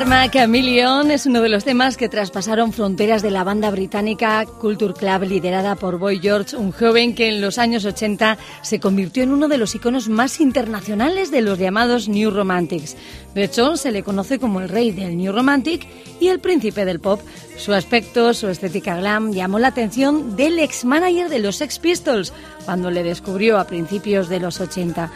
Karma Chameleon es uno de los temas que traspasaron fronteras de la banda británica Culture Club liderada por Boy George, un joven que en los años 80 se convirtió en uno de los iconos más internacionales de los llamados New Romantics. De hecho, se le conoce como el rey del New Romantic y el príncipe del pop. Su aspecto, su estética glam llamó la atención del ex-manager de los Sex Pistols cuando le descubrió a principios de los 80.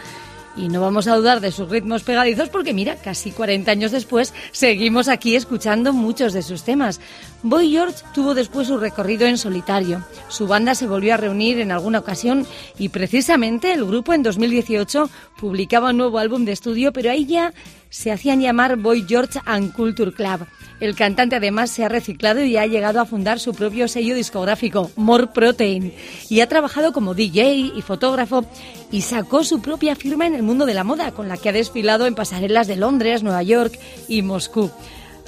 Y no vamos a dudar de sus ritmos pegadizos porque mira, casi 40 años después seguimos aquí escuchando muchos de sus temas. Boy George tuvo después su recorrido en solitario. Su banda se volvió a reunir en alguna ocasión y precisamente el grupo en 2018 publicaba un nuevo álbum de estudio, pero ahí ya se hacían llamar Boy George and Culture Club. El cantante además se ha reciclado y ha llegado a fundar su propio sello discográfico, More Protein, y ha trabajado como DJ y fotógrafo y sacó su propia firma en el mundo de la moda, con la que ha desfilado en pasarelas de Londres, Nueva York y Moscú.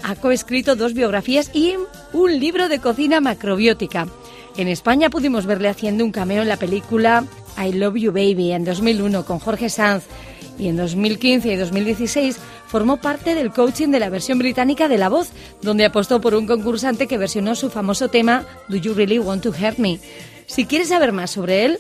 Ha coescrito dos biografías y un libro de cocina macrobiótica. En España pudimos verle haciendo un cameo en la película I Love You Baby en 2001 con Jorge Sanz y en 2015 y 2016 formó parte del coaching de la versión británica de La Voz, donde apostó por un concursante que versionó su famoso tema Do You Really Want to Hurt Me. Si quieres saber más sobre él,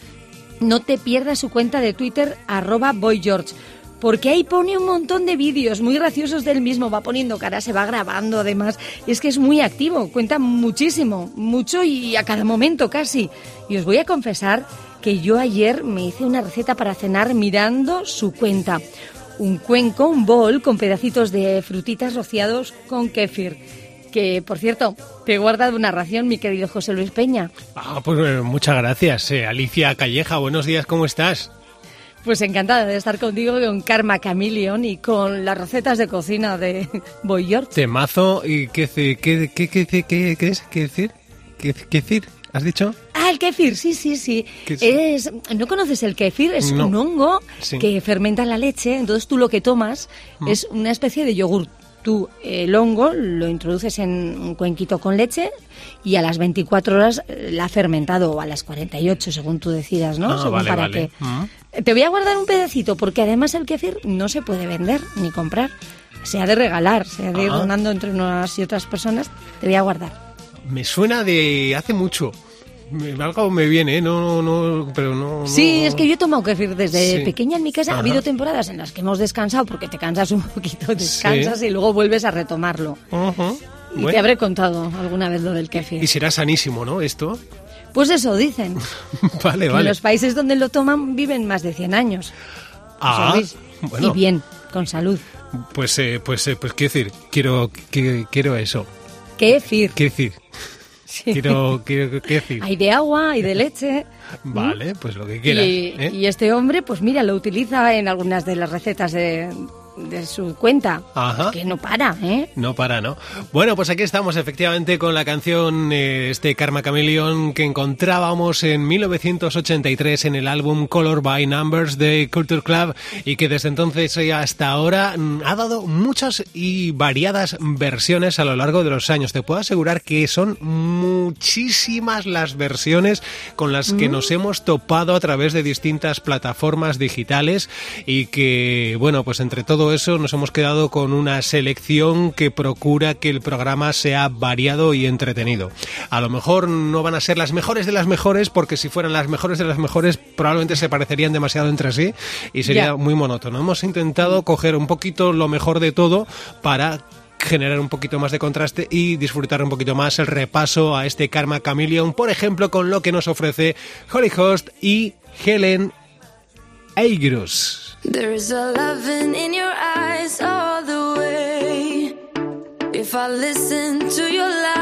no te pierdas su cuenta de Twitter arroba boygeorge porque ahí pone un montón de vídeos muy graciosos del mismo, va poniendo cara, se va grabando además, es que es muy activo, cuenta muchísimo, mucho y a cada momento casi. Y os voy a confesar que yo ayer me hice una receta para cenar mirando su cuenta. Un cuenco, un bol con pedacitos de frutitas rociados con kéfir que, por cierto, te he guardado una ración, mi querido José Luis Peña. Ah, pues eh, muchas gracias. Eh, Alicia Calleja, buenos días, ¿cómo estás? Pues encantada de estar contigo con Karma Chameleon y con las recetas de cocina de Boy George. Temazo y qué, qué, qué, qué, qué, qué, qué es, qué decir, qué, qué decir, ¿has dicho? Ah, el kefir, sí, sí, sí. Es, ¿No conoces el kefir? Es un hongo que fermenta la leche, entonces tú lo que tomas mm. es una especie de yogur tú el hongo lo introduces en un cuenquito con leche y a las 24 horas la ha fermentado o a las 48 según tú decidas, ¿no? Ah, según para qué. Mm. Te voy a guardar un pedacito porque además el kefir no se puede vender ni comprar. Se ha de regalar, se ha de ir ah. donando entre unas y otras personas. Te voy a guardar. Me suena de hace mucho. Algo me viene, ¿eh? no, no, pero no. Sí, es que yo he tomado kefir desde pequeña en mi casa. Ha habido temporadas en las que hemos descansado porque te cansas un poquito, descansas y luego vuelves a retomarlo. Y te habré contado alguna vez lo del kefir. Y será sanísimo, ¿no? Esto. Pues eso dicen. vale, vale. En los países donde lo toman viven más de 100 años. Ah, bueno. Y bien, con salud. Pues, eh, pues, eh, pues, quiero decir, quiero, quiero, eso. Kefir. Quiero decir. Quiero, quiero, decir? Hay de agua, hay de leche. Vale, pues lo que quieras. Y, ¿eh? y, este hombre, pues mira, lo utiliza en algunas de las recetas de, de su cuenta. Ajá. Que no para, ¿eh? No para, ¿no? Bueno, pues aquí estamos efectivamente con la canción eh, este Karma Chameleon que encontrábamos en 1983 en el álbum Color by Numbers de Culture Club y que desde entonces y hasta ahora mm, ha dado muchas y variadas versiones a lo largo de los años. Te puedo asegurar que son muchísimas las versiones con las que nos hemos topado a través de distintas plataformas digitales y que, bueno, pues entre todo eso nos hemos quedado con una selección que procura que el programa sea variado y entretenido. A lo mejor no van a ser las mejores de las mejores porque si fueran las mejores de las mejores probablemente se parecerían demasiado entre sí y sería muy monótono. Hemos intentado coger un poquito lo mejor de todo para generar un poquito más de contraste y disfrutar un poquito más el repaso a este Karma Chameleon, por ejemplo, con lo que nos ofrece Holly Host y Helen Aigrus. There is a loving in your eyes all the way. If I listen to your lies,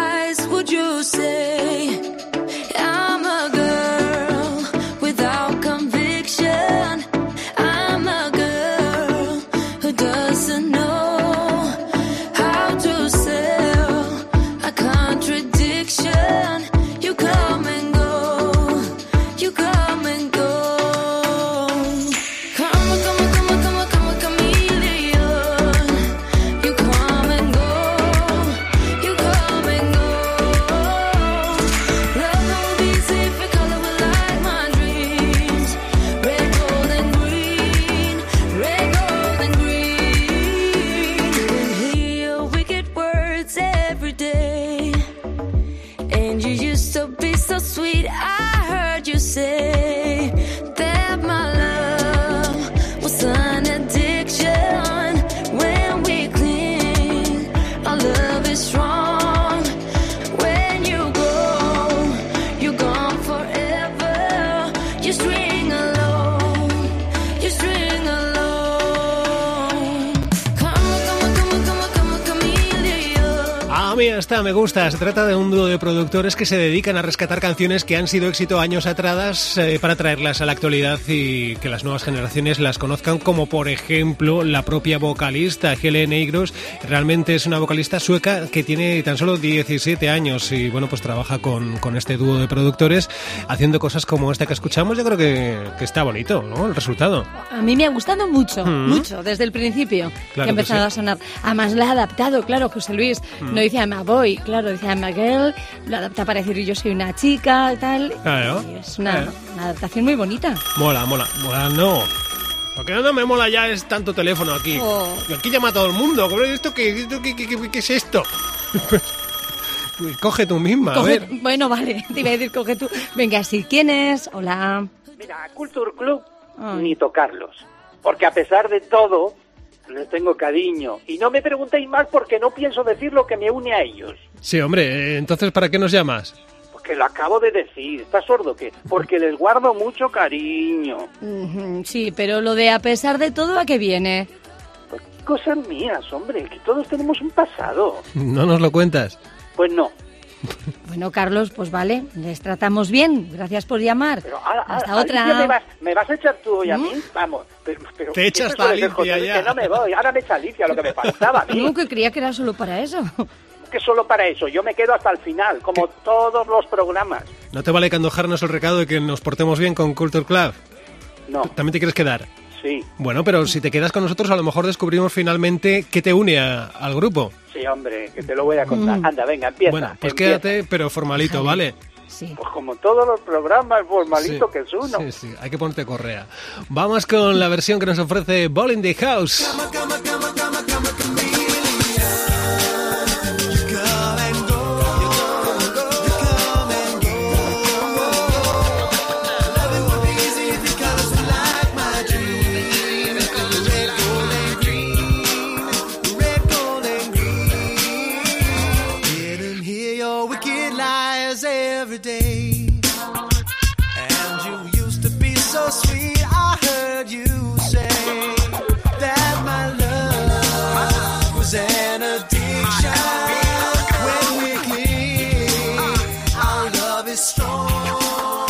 gusta. Se trata de un dúo de productores que se dedican a rescatar canciones que han sido éxito años atrás eh, para traerlas a la actualidad y que las nuevas generaciones las conozcan, como por ejemplo la propia vocalista Helen Eigros. Realmente es una vocalista sueca que tiene tan solo 17 años y bueno, pues trabaja con, con este dúo de productores haciendo cosas como esta que escuchamos. Yo creo que, que está bonito, ¿no? El resultado. A mí me ha gustado mucho, Mm. mucho, desde el principio Claro que ha que empezado sí. a sonar. Además, la ha adaptado, claro, José Luis. Mm. No dice I'm a boy, claro, dice I'm a girl. Lo adapta para decir yo soy una chica y tal. Claro. Y es una, Eh. una adaptación muy bonita. Mola, mola. Mola, no. Lo que no me mola ya es tanto teléfono aquí. Oh. Aquí llama a todo el mundo. ¿Esto qué, esto qué, qué- qué- qué es esto? Coge tú misma, a Coge- ver. bueno, vale, te iba a decir, coge tú. Venga, sí, ¿quién es? Hola. Mira, Culture Club Ay. ni tocarlos. Porque a pesar de todo, les tengo cariño. Y no me preguntéis más porque no pienso decir lo que me une a ellos. Sí, hombre, eh, entonces ¿para qué nos llamas? Porque lo acabo de decir. ¿Estás sordo o qué? Porque les guardo mucho cariño. Sí, pero lo de a pesar de todo, ¿a qué viene? Pues cosas mías, hombre, que todos tenemos un pasado. No nos lo cuentas. Pues no. Bueno, Carlos, pues vale, les tratamos bien. Gracias por llamar. Pero ahora, Hasta ahora, otra. Alicia, ¿me, vas, ¿Me vas a echar tú hoy a ¿Mm? mí? Vamos. Pero, pero Te echas a Alicia Luis, ya. Que no me voy. Ahora me echa Alicia, lo que me faltaba a mí. No, que creía que era solo para eso. Que solo para eso. Yo me quedo hasta el final, como todos los programas. ¿No te vale candojarnos el recado de que nos portemos bien con Culture Club? No, ¿También te quieres quedar? Sí. Bueno, pero si te quedas con nosotros a lo mejor descubrimos finalmente qué te une a- al grupo. Sí, hombre, que te lo voy a contar. Mm. Anda, venga, empieza. bueno, pues empieza. quédate, pero formalito, ¿vale? Sí. Pues como todos los programas, formalito Sí, que es uno. Sí, sí, hay que ponerte correa. Vamos con la versión que nos ofrece Ball in the House. Didn't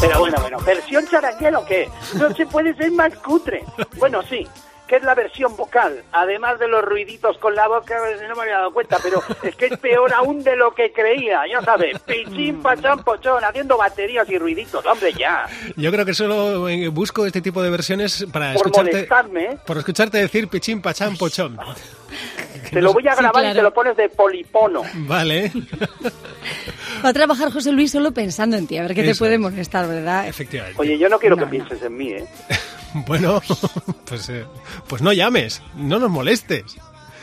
Pero bueno, bueno, ¿versión charanguela o qué? No se puede ser más cutre. Bueno, sí, que es la versión vocal, además de los ruiditos con la boca, pues, no me había dado cuenta, pero es que es peor aún de lo que creía, ya sabes, pichín, pachán, pochón, haciendo baterías y ruiditos, hombre, ya. Yo creo que solo eh, busco este tipo de versiones para Por escucharte, molestarme, ¿eh? por escucharte decir pichín, pachán, pochón. te lo voy a Sí, grabar y te lo pones de polipono. Vale, Va a trabajar José Luis solo pensando en ti, a ver qué te puede es. molestar, ¿verdad? efectivamente. Oye, yo no quiero No, que no. pienses en mí, ¿eh? Bueno, pues, eh, pues no llames, no nos molestes.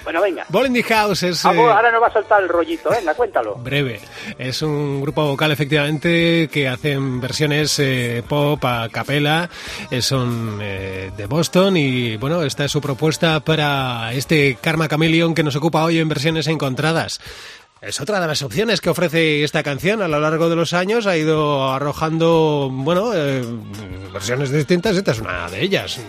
Bueno, venga. The House es... Ah, eh, ahora nos va a soltar el rollito, venga, cuéntalo. Breve. Es un grupo vocal, efectivamente, que hacen versiones eh, pop a capela. Eh, son eh, de Boston y, bueno, esta es su propuesta para este Karma Chameleon que nos ocupa hoy en versiones encontradas. Es otra de las opciones que ofrece esta canción. A lo largo de los años ha ido arrojando, bueno, eh, versiones distintas. Esta es una de ellas.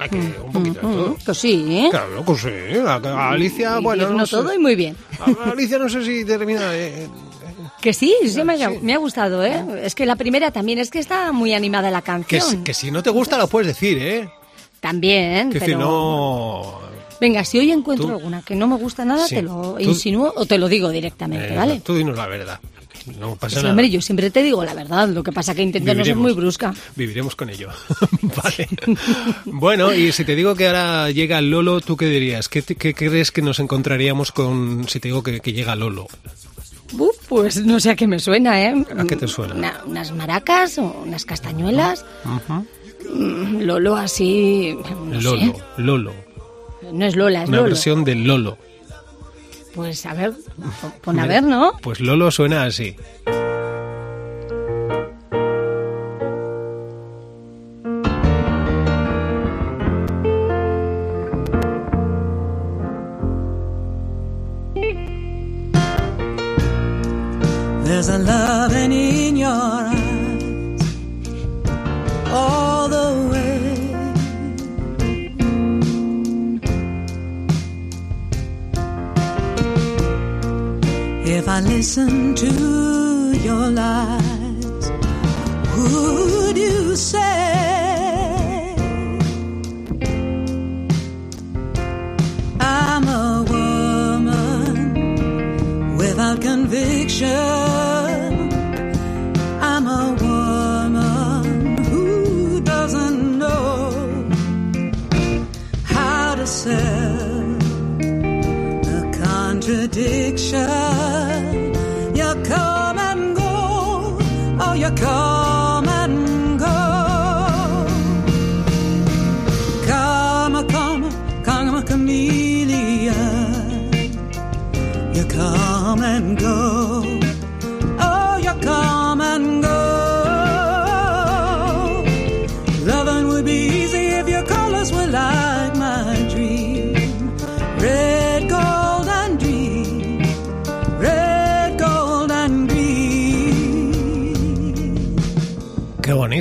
Hay que- un poquito de todo. Mm, Pues sí, ¿eh? Claro, pues sí. A- a Alicia, bueno, no sé. todo y muy bien. A Alicia no sé si termina. Que sí, sí me, ha, Sí. me ha gustado, ¿eh? Es que la primera también, es que está muy animada la Que, canción. si- que si no te gusta lo puedes decir, ¿eh? También, Que pero... si no... Venga, si hoy encuentro Tú- alguna que no me gusta nada, Sí. te lo insinúo o te lo digo directamente, eh, ¿vale? Tú dinos la verdad. No pasa Sí, nada. hombre, yo siempre te digo la verdad, lo que pasa que intento no ser muy brusca. Viviremos con ello. vale. bueno, y si te digo que ahora llega Lolo, ¿tú qué dirías? ¿Qué, te- qué crees que nos encontraríamos con si te digo que, que llega Lolo? Uf, pues no sé a qué me suena, ¿eh? ¿A qué te suena? Una- unas maracas o unas castañuelas. Mm, Lolo así... No Lolo, sé. Lolo. No es Lola, es Una Lolo. versión de Lolo. Pues a ver, pon- a ver, ¿no? Pues Lolo suena así. There's a loving in your I listen to your lies, would you say I'm a woman? without conviction. Oh,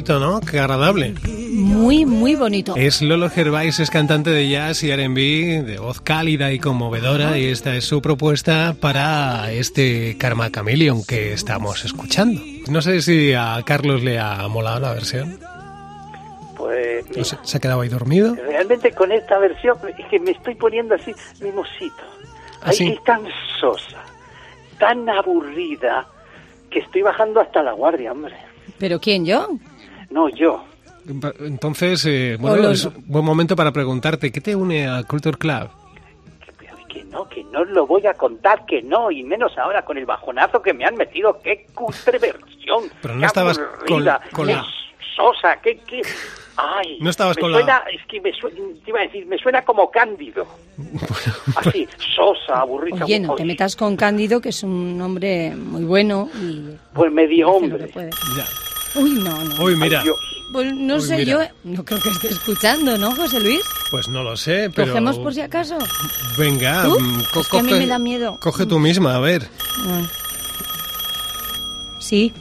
bonito, ¿no? Qué agradable. Muy, muy bonito. Es Lolo Gervais, es cantante de jazz y R&B, de voz cálida y conmovedora, y esta es su propuesta para este Karma Chameleon que estamos escuchando. No sé si a Carlos le ha molado la versión. Pues ¿No mira, se, se ha quedado ahí dormido? realmente con esta versión es que me estoy poniendo así mimosito. ¿Ah, Ay, sí? Es tan sosa, tan aburrida, que estoy bajando hasta la guardia, hombre. ¿Pero quién, yo? No, yo. Entonces, eh, bueno, Lolo. es un buen momento para preguntarte, ¿qué te une a Culture Club? Que, no, que no lo voy a contar, que no, y menos ahora con el bajonazo que me han metido. ¡Qué cutre versión! Pero no qué estabas aburrida, con- con qué la- sosa, qué, qué... Ay, No estabas me con la- suena, Es que me suena, te iba a decir, me suena como Cándido. Así, sosa, aburrida. Oye, no te metas con Cándido, que es un hombre muy bueno y... Pues medio hombre. Ya. Uy, no, no. Uy, mira. Pues no Uy, sé mira. yo, no creo que esté escuchando, ¿no, José Luis? pues no lo sé, pero... Cogemos por si acaso. Venga, ¿Tú? mm, co- Es que a mí coge- me da miedo. Coge tú misma, a ver. Mm. Sí,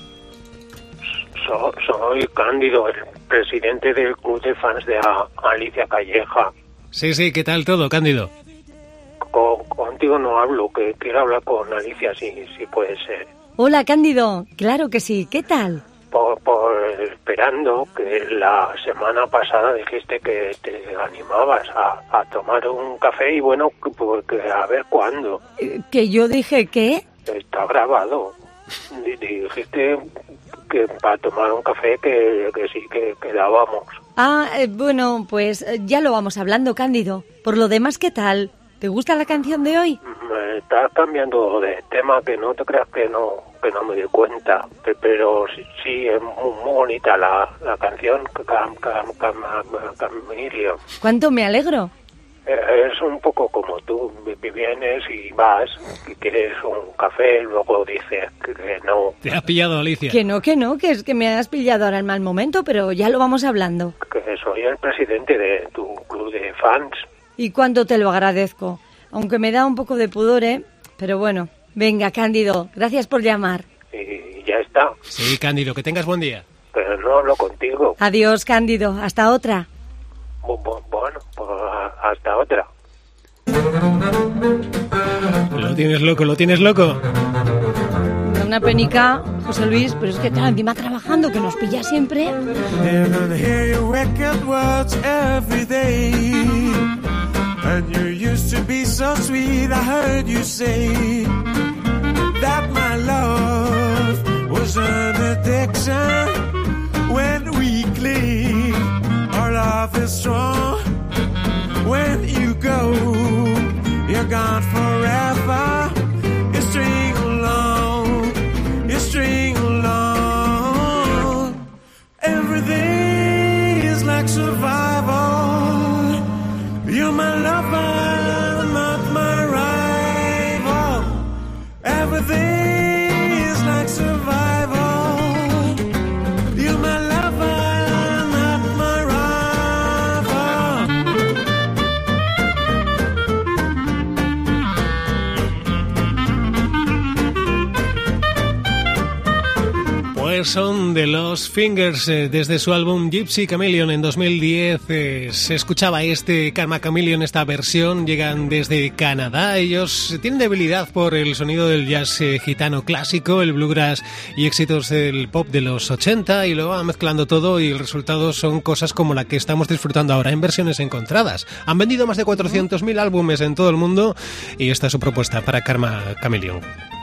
So- soy Cándido, el presidente del club de fans de A- Alicia Calleja. Sí, sí, ¿qué tal todo, Cándido? Co- contigo no hablo, que quiero hablar con Alicia, si, si puede ser. Hola, Cándido. Claro que sí. ¿Qué tal? Por, por esperando que la semana pasada dijiste que te animabas a, a tomar un café y bueno, que- pues a ver cuándo. Eh, Que yo dije que... Está grabado. Di- Dijiste que para tomar un café que, que sí, que quedábamos. Ah, eh, bueno, pues eh, ya lo vamos hablando, Cándido. Por lo demás, ¿qué tal? ¿Te gusta la canción de hoy? Me estás cambiando de tema que no te creas que no que no me di cuenta Pe- pero sí, sí, es muy, muy bonita la, la canción Cam, Cam, Cam, Camilio. ¿Cuánto me alegro? Eh, es un poco como tú vi- vienes y vas y quieres un café luego dices que, no Te ha pillado Alicia. Que no, que no, que es que me has pillado ahora en mal momento, pero ya lo vamos hablando. que soy el presidente de tu club de fans ¿Y cuánto te lo agradezco? Aunque me da un poco de pudor, ¿eh? Pero bueno, venga, Cándido, gracias por llamar. y ya está Sí, Cándido, que tengas buen día. pero no hablo contigo Adiós, Cándido, hasta otra. Bu- bu- bueno pues a- hasta otra Lo tienes loco, lo tienes loco. Una penica, José Luis, pero es que claro, encima trabajando, que nos pilla siempre. And you used to be so sweet, I heard you say that my love was an addiction. When we cling, our love is strong. When you go, you're gone forever. You string along, you string along. Every day is like survival. Son de los Fingers eh, desde su álbum Gypsy Chameleon en 2010 eh, se escuchaba este Karma Chameleon esta versión llegan desde Canadá. Ellos tienen debilidad por el sonido del jazz eh, gitano clásico el bluegrass y éxitos del pop de los 80 y lo van mezclando todo y el resultado son cosas como la que estamos disfrutando ahora en versiones encontradas. Han vendido más de 400.000 álbumes en todo el mundo y esta es su propuesta para Karma Chameleon.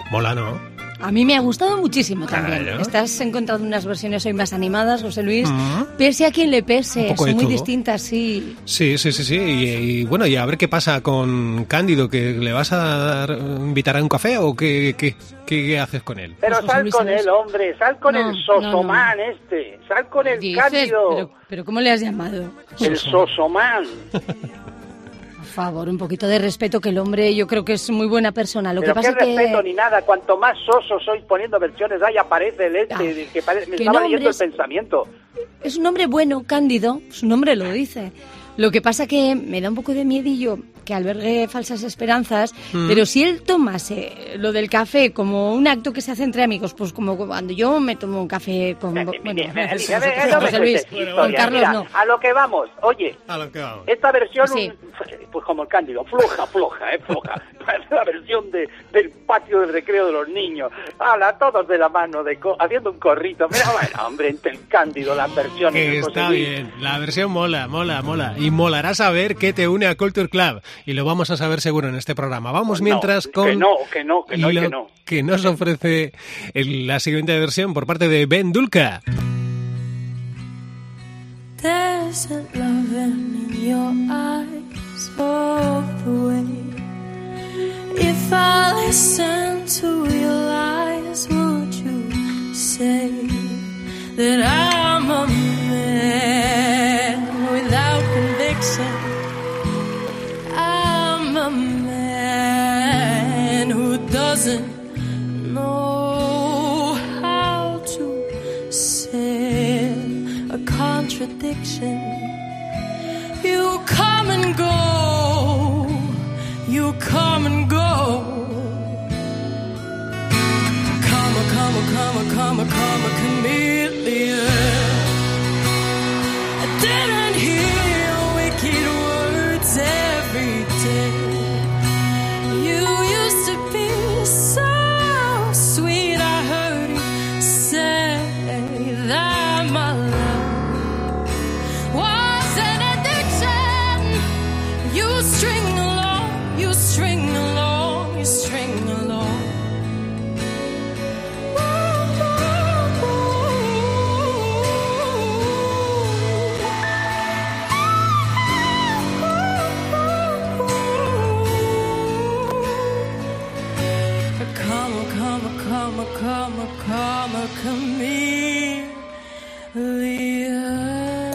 Mola ¿no? A mí me ha gustado muchísimo también. Claro. Estás encontrando unas versiones hoy más animadas, José Luis. Pese a quien le pese, son muy todo. distintas, sí. Sí, sí, sí, sí. Y, y bueno, y a ver qué pasa con Cándido, que le vas a dar- invitar a un café o qué, qué, qué haces con él. Pero Pues sal Luis, con él, hombre, sal con No, el no, sosomán este, sal con el Dices, cándido, pero, pero ¿cómo le has llamado? el sosomán. Por favor, un poquito de respeto, que el hombre yo creo que es muy buena persona. Lo Pero que qué pasa es respeto que... ni nada, cuanto más soso sois poniendo versiones, ahí aparece el este, Ah, que pare- me que estaba leyendo el pensamiento. Es un hombre bueno, cándido, su nombre lo dice. Lo que pasa que me da un poco de miedillo que albergue falsas esperanzas, Mm. pero si él tomase lo del café como un acto que se hace entre amigos, pues como cuando yo me tomo un café con... José Luis, con. Carlos Mira, no. A lo que vamos, oye, A lo que vamos. esta versión, Sí. un- pues como el cándido, floja, floja, eh, floja. La versión de, del patio de recreo de los niños. Hala, todos de la mano, de co- haciendo un corrito. Mira, bueno, hombre, entre el cándido, las versiones. Que de José está bien, la versión mola, mola, mola. Y molará saber qué te une a Culture Club. Y lo vamos a saber seguro en este programa. Vamos No, mientras que con no, que no, que no y lo que no. que nos ofrece el- la siguiente versión por parte de Ben Dulca. Way. If I listen to your lies, would you say that I'm doesn't know how to sell a contradiction. You come and go, you come and go. Come, come, come, come, come, chameleon.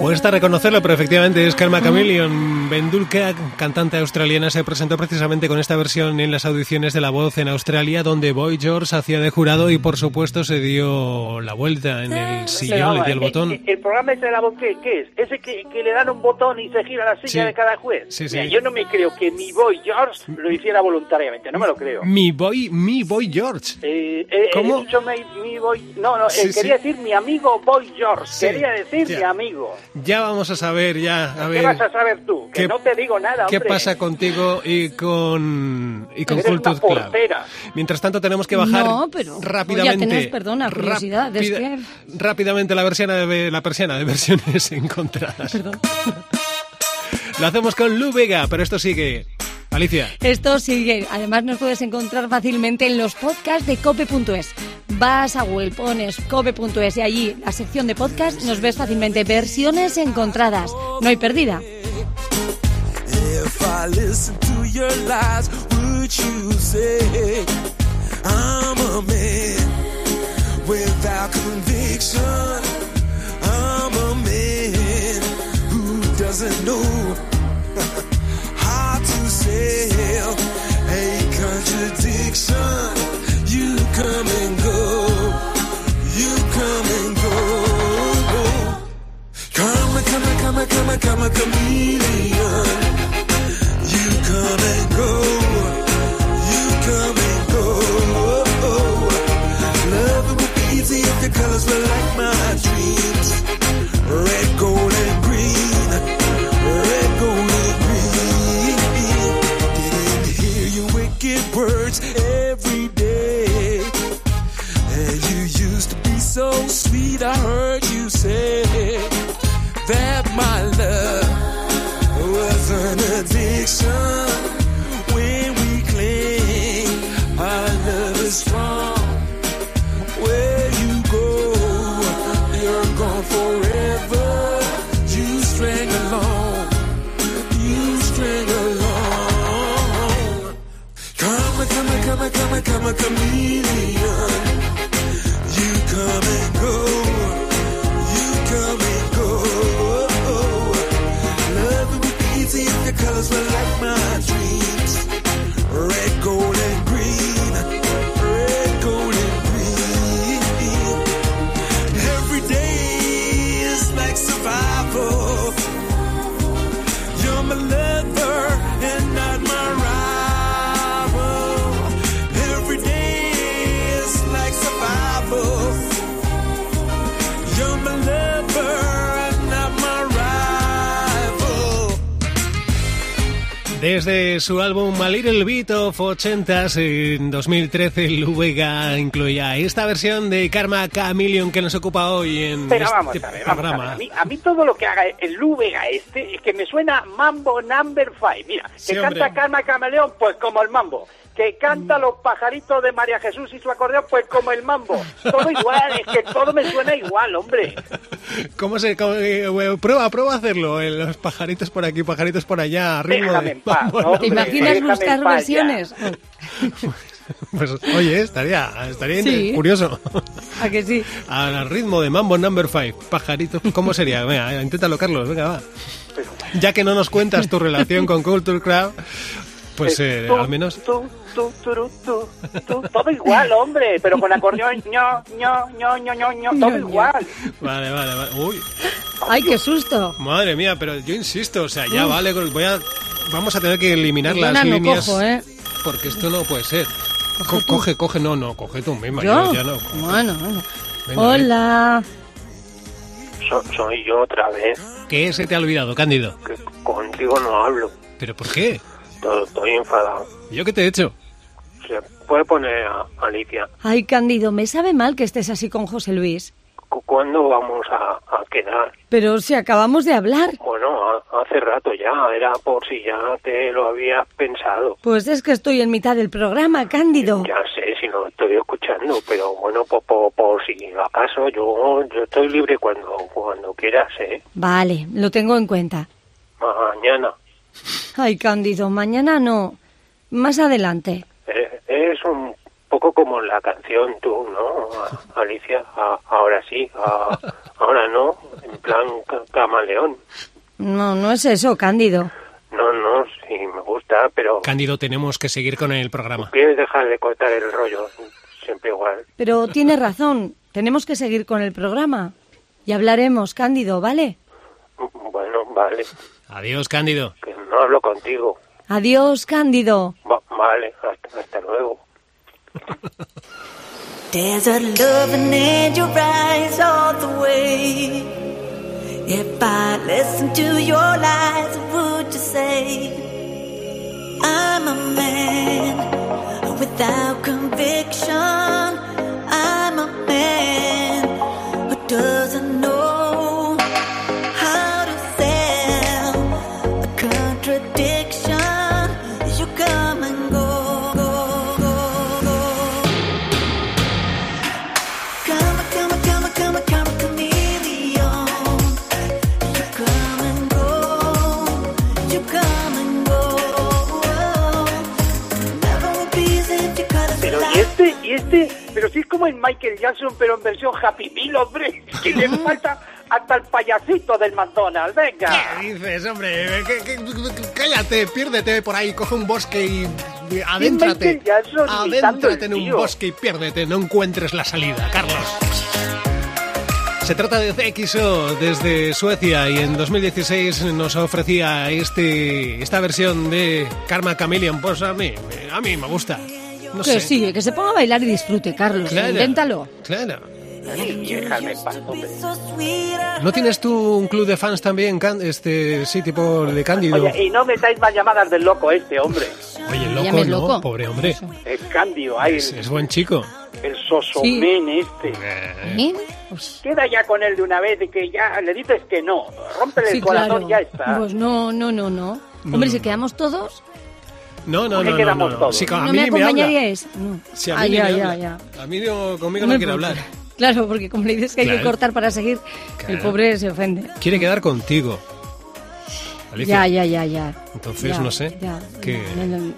Cuesta reconocerlo, pero efectivamente es Karma Chameleon. Bendulka, cantante australiana, se presentó precisamente con esta versión en las audiciones de La Voz en Australia, donde Boy George hacía de jurado y, por supuesto, se dio la vuelta en el Pero sillón, le dio el eh, botón. eh, El, programa ese de la voz, ¿qué, qué es? Ese que, que le dan un botón y se gira la silla Sí. de cada juez. Sí, sí. Mira, yo no me creo que mi boy George lo hiciera voluntariamente, no me lo creo. Mi Boy, mi Boy George. Eh, eh, ¿Cómo? he dicho mi, mi boy... No, no, eh, quería decir mi amigo Boy George. Quería decir ya. mi amigo. Ya vamos a saber, ya, a ¿Qué ver. vas a saber tú? Que ¿Qué- no te digo nada, ¿Qué hombre. pasa contigo y con, y con Culture Club? Mientras tanto tenemos que bajar No, pero rápidamente. ya tenemos, perdona, curiosidad, es que- Rápidamente la persiana de la persiana de versiones encontradas. Perdón. Lo hacemos con Lu Vega, pero esto sigue. Alicia. Esto sigue. Además, nos puedes encontrar fácilmente en los podcasts de cope.es. Vas a Google, pones cope.es y allí, la sección de podcast, nos ves fácilmente. Versiones encontradas. No hay pérdida. If I listen to your a, come, a, come, a, come, a chameleon. Desde su álbum A Little Bit of 80s en 2013, Lu Vega incluía esta versión de Karma Chameleon que nos ocupa hoy en Pero este vamos a ver, vamos a ver. programa. A mí, a mí todo lo que haga el Lu Vega este es que me suena Mambo Number 5. Mira, que Sí, canta. Calma Camaleón, pues como el Mambo. Que canta los pajaritos de María Jesús y su acordeón, pues como el Mambo. Todo igual, es que todo me suena igual, hombre. ¿Cómo se cómo- eh, eh, prueba, prueba a hacerlo? eh, los pajaritos por aquí, pajaritos por allá, a ritmo Déjame de. ¿Te imaginas buscar versiones? Pues oye, estaría, estaría Sí. curioso. ¿A que sí? Al ritmo de Mambo Number 5, pajaritos, ¿cómo sería? Venga, inténtalo, Carlos, venga, va. Ya que no nos cuentas tu relación con Culture Club, pues eh, al menos... Tú, tú, turu, tú, tú, todo igual, hombre, pero con acordeón, ño, ño, ño, ño, ño, ño, todo ño. igual. Vale, vale, vale. Uy, ¡Ay, qué susto! madre mía, pero yo insisto, o sea, ya vale, voy a... Vamos a tener que eliminar Perdona, las no líneas... cojo, ¿eh? Porque esto no puede ser. Coge Co- tú. coge, coge, no, no, coge tú misma. ¿Yo? Yo ya no. Bueno, bueno. Venga, Hola. So- soy yo otra vez, ¿Qué se te ha olvidado, Cándido? que contigo no hablo. ¿Pero por qué? Todo, estoy enfadado. ¿Yo qué te he hecho? ¿Se puede poner a Alicia? Ay, Cándido, me sabe mal que estés así con José Luis. ¿Cu- ¿Cuándo vamos a, a quedar? Pero si acabamos de hablar. Bueno, a- hace rato ya, era por si ya te lo habías pensado. Pues es que estoy en mitad del programa, Cándido. Ya sé si no estoy escuchando, pero bueno, por, por, por si acaso yo, yo estoy libre cuando, cuando quieras, ¿eh? Vale, lo tengo en cuenta. Mañana. Ay, Cándido, mañana no. Más adelante. Un poco como la canción tú, ¿no? Alicia, A- ahora sí, a- ahora no, en plan ca- camaleón. No, no es eso, Cándido. No, no, sí, me gusta, pero Cándido, tenemos que seguir con el programa. quieres dejar de cortar el rollo, siempre igual. Pero tiene razón, tenemos que seguir con el programa. Y hablaremos, Cándido, ¿vale? Bueno, vale, Adiós, Cándido. que no hablo contigo. Adiós, Cándido. Va- vale, hasta, hasta luego. There's a loving in your eyes all the way. If I listen to your lies, would you say? I'm a man without conviction. I'm a man who doesn't es Michael Jackson, pero en versión Happy Meal, hombre. Que le falta hasta el payasito del McDonald's, venga. ¿Qué dices, hombre? ¿Qué- qué- cállate, piérdete por ahí, coge un bosque y adéntrate. Adéntrate en un bosque y piérdete, no encuentres la salida, Carlos. Se trata de CXO desde Suecia y en 2016 nos ofrecía este, esta versión de Karma Chameleon. Pues a mí, a mí me gusta. No que sé. sí, que se ponga a bailar y disfrute, Carlos. Claro, Inténtalo. Claro. ¿No tienes tú un club de fans también, este, sí, tipo de Cándido? Oye, y no metáis más llamadas del loco este, hombre. Oye, Me loco, no, loco. pobre hombre. Es Candio, ay, Es, es buen chico. el sosomen este. ¿Eh? Pues, Queda ya con él de una vez y que ya le dices que no. Rómpele sí, el corazón claro. y ya está. Pues no, no, no, no. No, Hombre, no. si quedamos todos, No, no, ¿Por qué no, no, quedamos no. todos? Sí, a ¿no mí me ni me habla. acompañaríais? No. Sí, a mí Ah, ya, me ya, habla. ya. A mí no, conmigo me no quiere hablar. Claro, porque como le dices que hay que cortar para seguir, el pobre se ofende. Quiere quedar contigo. Alicia. Ya, ya, ya, ya. Entonces, Ya, no sé, ya. que- Me, me-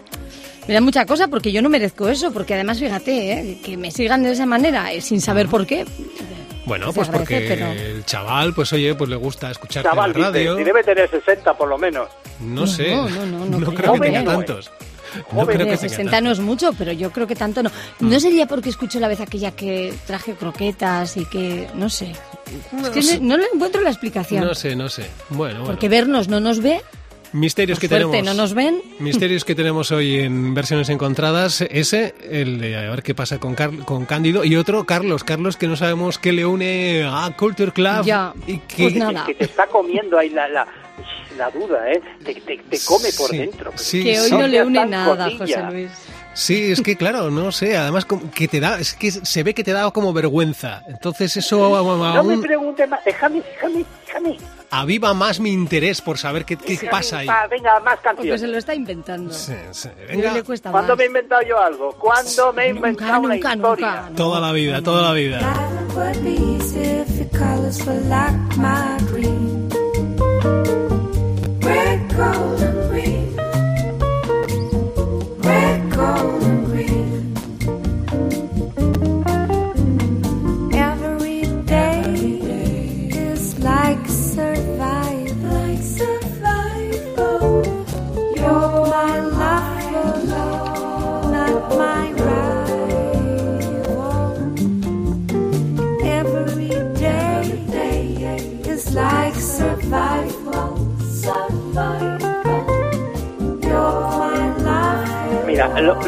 me da mucha cosa porque yo no merezco eso, porque además, fíjate, ¿eh? que me sigan de esa manera eh, sin saber por qué. Bueno, pues porque pero- el chaval, pues oye, pues le gusta escuchar Chaval, la radio. dice, si debe tener 60 por lo menos. No sé. no, no, no, no creo. creo que tenga no tantos. No creo que De tenga 60 no es mucho, pero yo creo que tanto no. ¿No sería porque escucho la vez aquella que traje croquetas y que, no sé? es que sé. no, no le encuentro la explicación. No sé, no sé. Bueno, bueno. Porque vernos no nos ve, Misterios por que tenemos. no nos ven. Misterios que tenemos hoy en versiones encontradas. Ese, el de a ver qué pasa con, Car- con Cándido. Y otro, Carlos. Carlos, que no sabemos qué le une a Culture Club. Ya, Y que, pues nada. Que te está comiendo ahí la, la, la duda, ¿eh? Te, te, te come por Sí, dentro. sí, que hoy no le une nada, cotilla. José Luis. Sí, es que claro, no sé. Además, que te da. Es que se ve que te da como vergüenza. Entonces, eso No me preguntes más. Déjame, déjame, déjame. Aviva más mi interés por saber qué, qué pasa ahí. paz. Venga, más Porque canciones. se lo está inventando. Sí, sí. Venga, le cuesta ¿Cuándo más. me he inventado yo algo? ¿Cuándo me he Nunca, inventado una nunca, historia? nunca. toda la vida, toda la vida. Life would be easy if your colors were like my green.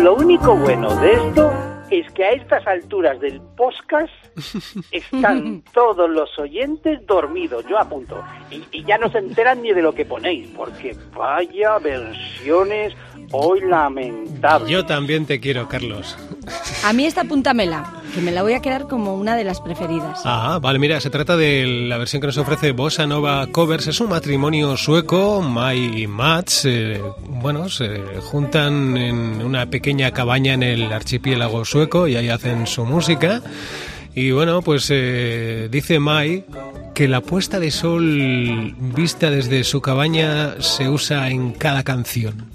Lo, único bueno de esto es que a estas alturas del podcast están todos los oyentes dormidos, yo apunto, y, y ya no se enteran ni de lo que ponéis, porque vaya versiones hoy lamentables. Yo también te quiero, Carlos. A mí esta apúntamela, que me la voy a quedar como una de las preferidas. Ah, vale, mira, se trata de la versión que nos ofrece Bossa Nova Covers. Es un matrimonio sueco, Mai y Mats. eh, bueno, se juntan en una pequeña cabaña en el archipiélago sueco y ahí hacen su música. Y bueno, pues eh, dice Mai que la puesta de sol vista desde su cabaña se usa en cada canción.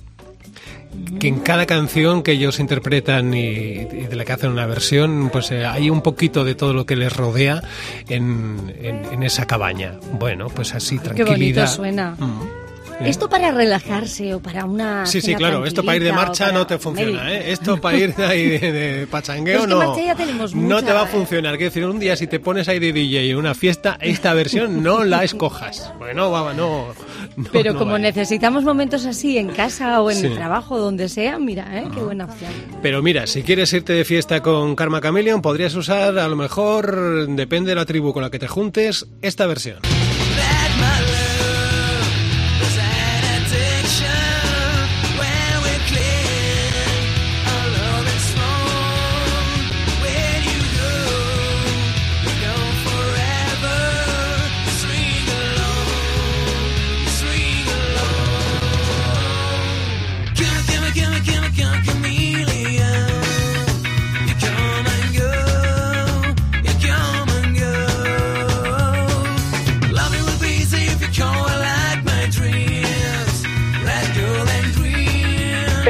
Que en cada canción que ellos interpretan y, y de la que hacen una versión, pues eh, hay un poquito de todo lo que les rodea en, en- en esa cabaña. Bueno, pues así, Qué tranquilidad. bonito suena. Mm. Esto para relajarse o para una. Sí, sí, claro. Esto para ir de marcha para- no te funciona. ¿eh? Esto para ir de ahí de, de pachangueo es que no. marcha ya tenemos no mucha, te va a ¿eh? funcionar. Quiero decir, un día si te pones ahí de DJ en una fiesta, esta versión no la escojas. Bueno, va, no. No, Pero no como necesitamos momentos así en casa o en Sí. el trabajo, donde sea, mira, ¿eh? qué buena opción. Pero mira, si quieres irte de fiesta con Karma Chameleon, podrías usar, a lo mejor, depende de la tribu con la que te juntes, esta versión.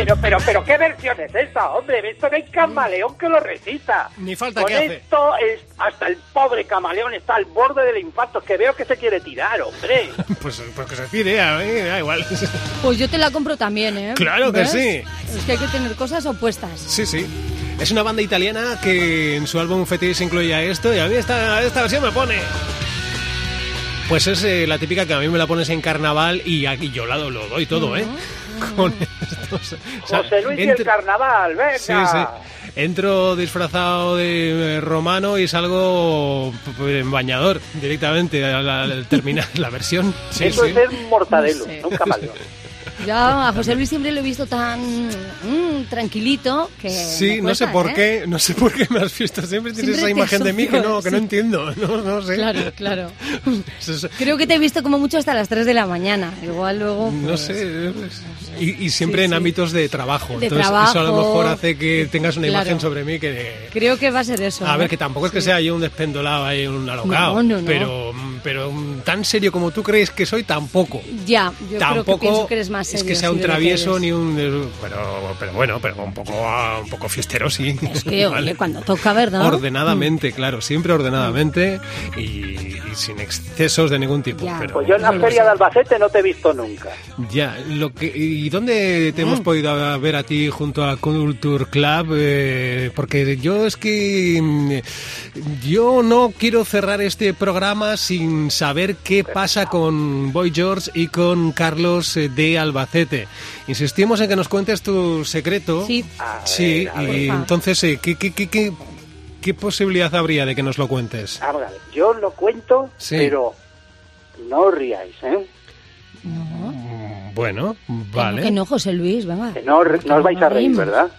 Pero, pero, pero, ¿qué versión es esa, hombre? Esto no hay camaleón que lo recita. Ni falta Con que hace. esto es, hasta el pobre camaleón está al borde del infarto, que veo que se quiere tirar, hombre. Pues, pues que se pide, a mí da igual. Pues yo te la compro también, ¿eh? Claro que ¿Ves? sí. Es que hay que tener cosas opuestas. Sí, sí. Es una banda italiana que en su álbum Fetish incluía esto y a mí esta, esta versión me pone. Pues es eh, la típica que a mí me la pones en carnaval y, aquí yo la, lo doy todo, ¿eh? Con estos- o sea, José Luis y el carnaval, venga. Sí, sí. Entro disfrazado de eh, romano y salgo p- p- en bañador directamente al, terminar la versión. Sí, Eso sí. es ser mortadelo, No sé. Yo a José Luis siempre lo he visto tan mm, tranquilito que. Sí, no sé por ¿eh? qué, no sé por qué me has visto. Siempre tienes Siempre esa imagen de mí que no, que no entiendo. No, no sé. Claro, claro. Creo que te he visto como mucho hasta las 3 de la mañana. Igual luego. No pues, sé. pues, Y, y siempre Sí, en sí. ámbitos de trabajo. De Entonces, eso a lo trabajo. mejor hace que tengas una Claro. imagen sobre mí que. Creo que va a ser eso. A ¿eh? ver, que tampoco es que sea yo un despendolado ahí, un alocado. No, no, no. Pero, pero mm, tan serio como tú crees que soy, tampoco. Ya, yo creo que tampoco pienso que eres más es serio. que sea un que travieso ni un pero pero bueno pero un poco ah, un poco fiestero sí Es que, oye, Vale. cuando toca, ¿verdad? ordenadamente claro siempre ordenadamente y, y sin excesos de ningún tipo Ya. pero Pues yo en la No feria de Albacete no te he visto nunca. ya lo que y dónde Mm. te hemos podido ver a ti junto a Culture Club Eh, porque yo es que mm, yo no quiero cerrar este programa sin saber qué pasa con Boy George y con Carlos eh, de Albacete insistimos en que nos cuentes tu secreto Sí. A sí ver, a y ver. entonces eh, ¿qué, qué, qué, qué, qué posibilidad habría de que nos lo cuentes a ver, yo lo cuento, Sí. pero no os riáis, ¿eh? Mm, bueno ¿Cómo vale Que no, José Luis, venga. Que no, os- no os vais a reír. ¿verdad?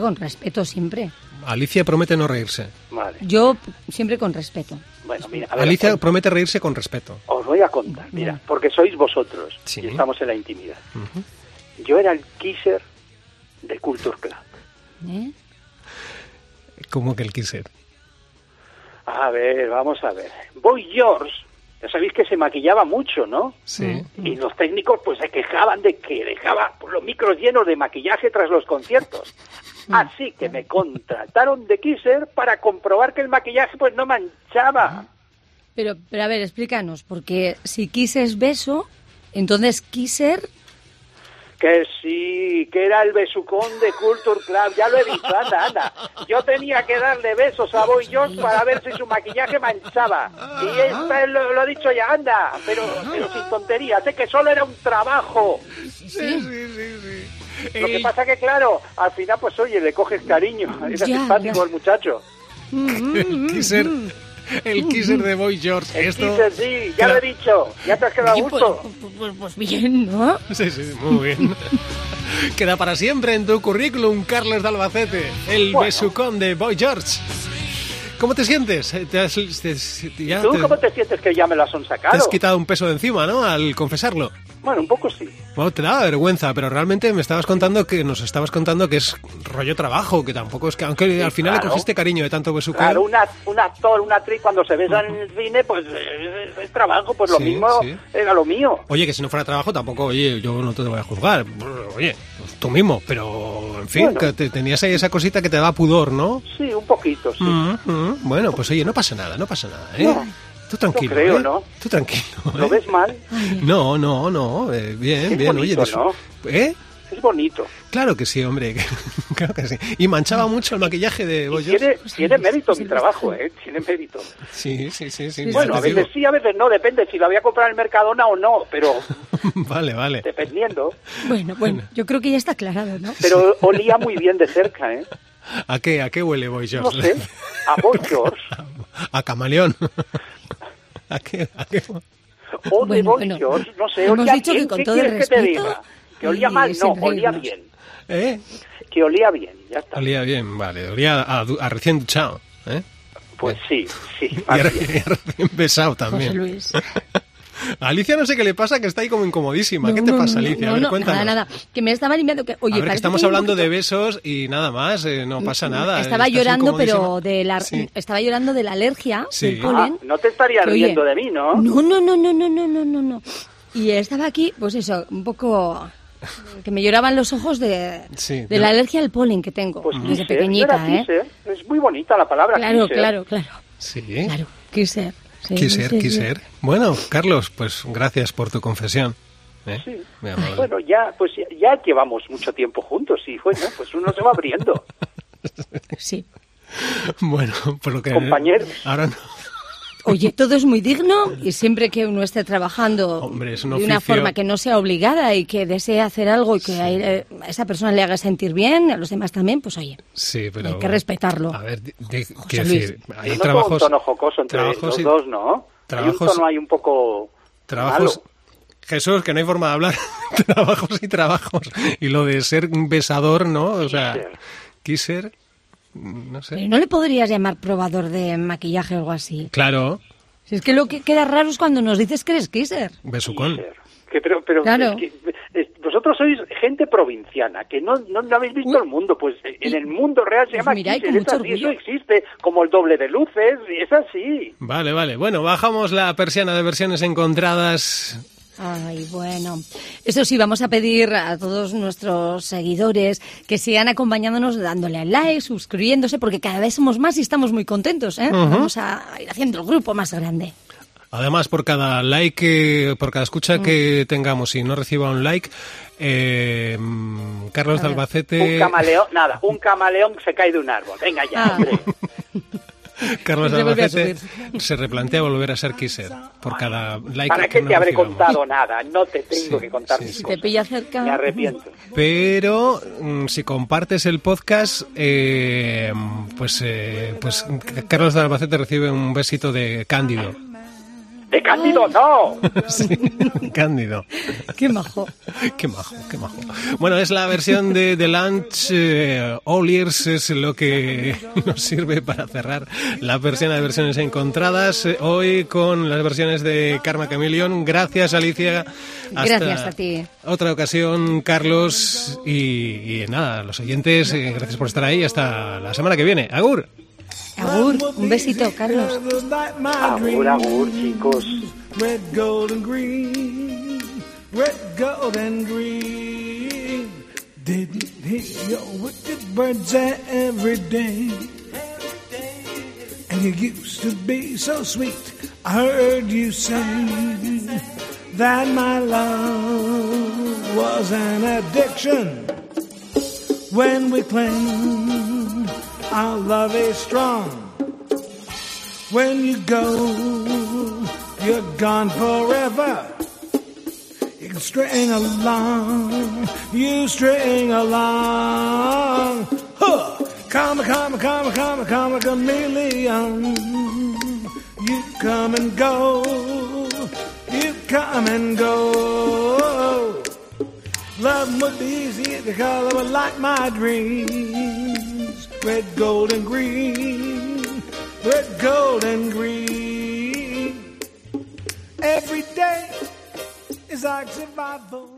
Con respeto siempre. Alicia promete no reírse Vale. Yo siempre con respeto. Bueno, mira, a ver, Alicia os, promete reírse con respeto. os voy a contar, mira, porque sois vosotros Sí. y estamos en la intimidad. Yo era el kisser de Culture Club. ¿eh? Como que el quiser. A ver, vamos a ver. Boy George, ya sabéis que se maquillaba mucho, ¿no? Sí. Y los técnicos pues se quejaban de que dejaba los micros llenos de maquillaje tras los conciertos. Así que me contrataron de Kisser para comprobar que el maquillaje pues no manchaba. Pero, pero a ver, explícanos, porque si Kiss es beso, entonces Kisser... Que sí, que era el besucón de Culture Club, ya lo he dicho, anda, anda. Yo tenía que darle besos a Boy George para ver si su maquillaje manchaba. Y esta lo, lo he dicho ya, anda, pero, pero sin tonterías, sé que solo era un trabajo. Lo que pasa que, claro, al final, pues oye, le coges cariño, es Ya, simpático ya. el muchacho. El kisser, el kisser de Boy George. El Esto... Kisser, sí, ya lo he dicho, ya te has quedado a Oye, pues, gusto. pues- pues- pues bien, ¿no? Sí, sí, muy bien. Queda para siempre en tu currículum, Carlos de Albacete, el Bueno. besucón de Boy George. ¿Cómo te sientes? ¿Te has, te- ya ¿Tú te- cómo te sientes que ya me las han te sacado? has quitado un peso de encima, ¿no? Al confesarlo. Bueno, un poco sí. Bueno, te daba vergüenza, pero realmente me estabas contando que nos estabas contando que es rollo trabajo, que tampoco es que, aunque al final claro. le cogiste cariño de tanto besuqueo. Claro, una, un actor, una actriz, cuando se besan en el cine, pues eh, es, es trabajo, pues lo Sí, mismo sí. era lo mío. Oye, que si no fuera trabajo tampoco, oye, yo no te voy a juzgar. Oye, pues tú mismo, pero en fin, Bueno. que te- tenías ahí esa cosita que te daba pudor, ¿no? Sí, un poquito, sí. Mm, mm. Bueno, pues oye, no pasa nada, no pasa nada, ¿eh? No, Tú tranquilo, no creo, ¿eh? ¿no? Tú tranquilo. ¿Lo ¿eh? ves mal? No, no, no, eh, bien, Es bien, oye, ¿Eh? Es bonito. Claro que sí, hombre, claro que sí. Y manchaba mucho el maquillaje de Y Bollos. tiene, tiene mérito mi trabajo, ¿eh? Tiene mérito. Sí, sí, sí, sí. Bueno, a veces sí, a veces no, depende si lo había comprado en el Mercadona o no, pero. Vale, vale. dependiendo. Bueno, bueno, yo creo que ya está aclarado, ¿no? Pero olía muy bien de cerca, ¿eh? ¿A qué, a qué huele Boy No George? sé, a Boy George A camaleón. ¿A qué? ¿A qué? o de Bueno, Boy bueno. George, no sé, Hemos olía dicho que bien. con ¿Qué todo el quieres que te respeto diga? Que olía mal, no, olía bien. ¿Eh? Que olía bien, ya está. Olía bien, vale. Olía a, a recién duchado. ¿eh? Pues sí, sí, Y a, y a recién besado José también. Luis. A Alicia no sé qué le pasa, que está ahí como incomodísima. No, ¿Qué te no, pasa, Alicia? No, a ver, cuéntanos. Nada, nada. Que me estaba limpiando. Que, oye, a ver, que estamos que hablando poquito... de besos y nada más, eh, no pasa nada. Estaba llorando, pero de la, sí. estaba llorando de la alergia sí. del polen. Ah, no te estarías riendo oye, de mí, ¿no? No, no, no, no, no, no, no, no. Y estaba aquí, pues eso, un poco que me lloraban los ojos de, sí, de la alergia al polen que tengo pues desde pequeñita. ¿eh? Es muy bonita la palabra. Claro, kisser. claro, claro. Sí. Claro, kisser. Sí, Quiser, sí, sí. quiser. Bueno, Carlos, pues gracias por tu confesión. ¿eh? Sí. Bueno, ya, pues ya, ya llevamos mucho tiempo juntos y bueno, pues uno se va abriendo. Sí. Bueno, por lo que... Compañeros. Ahora no. Oye, todo es muy digno y siempre que uno esté trabajando Hombre, es un de una forma que no sea obligada y que desee hacer algo y que a, él- a esa persona le haga sentir bien, a los demás también, pues oye, Sí, pero... hay que respetarlo. A ver, quiero Luis. decir, hay noto trabajos... un tono jocoso entre trabajos los y- dos, ¿no? trabajos- hay un tono ahí un poco Trabajos... malo. Jesús, que no hay forma de hablar. trabajos y trabajos. Y lo de ser un besador, ¿no? O sea, Kisser. No sé. Pero no le podrías llamar probador de maquillaje o algo así. Claro, Si es que lo que queda raro es cuando nos dices que eres kisser. besucón. Que, pero pero Claro. es que, es- vosotros sois gente provinciana, que no, no, no habéis visto Uy. el mundo. Pues en el mundo real se Pues llama mira, kisser, así, eso existe, como el doble de luces, y es así. Vale, vale. Bueno, bajamos la persiana de versiones encontradas. Ay, bueno. Eso sí, vamos a pedir a todos nuestros seguidores que sigan acompañándonos, dándole al like, suscribiéndose, porque cada vez somos más y estamos muy contentos, ¿eh? Vamos a ir haciendo el grupo más grande. Además, por cada like, que- por cada escucha que tengamos y no reciba un like, eh, mm, Carlos de. Albacete, Un camaleón, nada, un camaleón se cae de un árbol. Venga ya, Ah. hombre. Carlos Albacete se replantea volver a ser Kisser por cada like ¿Para que qué te habré contado nada? No te tengo Sí, que contar sí, mis sí. Te pilla cerca... Me arrepiento. Pero mm, si compartes el podcast, eh, pues, eh, pues Carlos de Albacete recibe un besito de Cándido. ¡De Cándido, no! Sí, Cándido. Qué majo. Qué majo, qué majo. Bueno, es la versión de The Lunch. eh, All Ears es lo que nos sirve para cerrar la versión de versiones encontradas. eh, hoy con las versiones de Karma Chameleon. Gracias, Alicia. Hasta Gracias a ti. Otra ocasión, Carlos. Y, y nada, los oyentes, eh, gracias por estar ahí. Hasta la semana que viene. Agur. Agur, un besito, Carlos. Agur, agur, chicos. Red, gold, and green. Red, gold, and green. Didn't hear your wicked birds every day. And you used to be so sweet. I heard you say that my love was an addiction. When we claim our love is strong. When you go, you're gone forever. You can string along, you string along. Huh. Come, come, come, come, come, chameleon. You come and go, you come and go. Love would be easy if the color would like my dreams. Red, gold, and green. Red, gold, and green. Every day is our survival.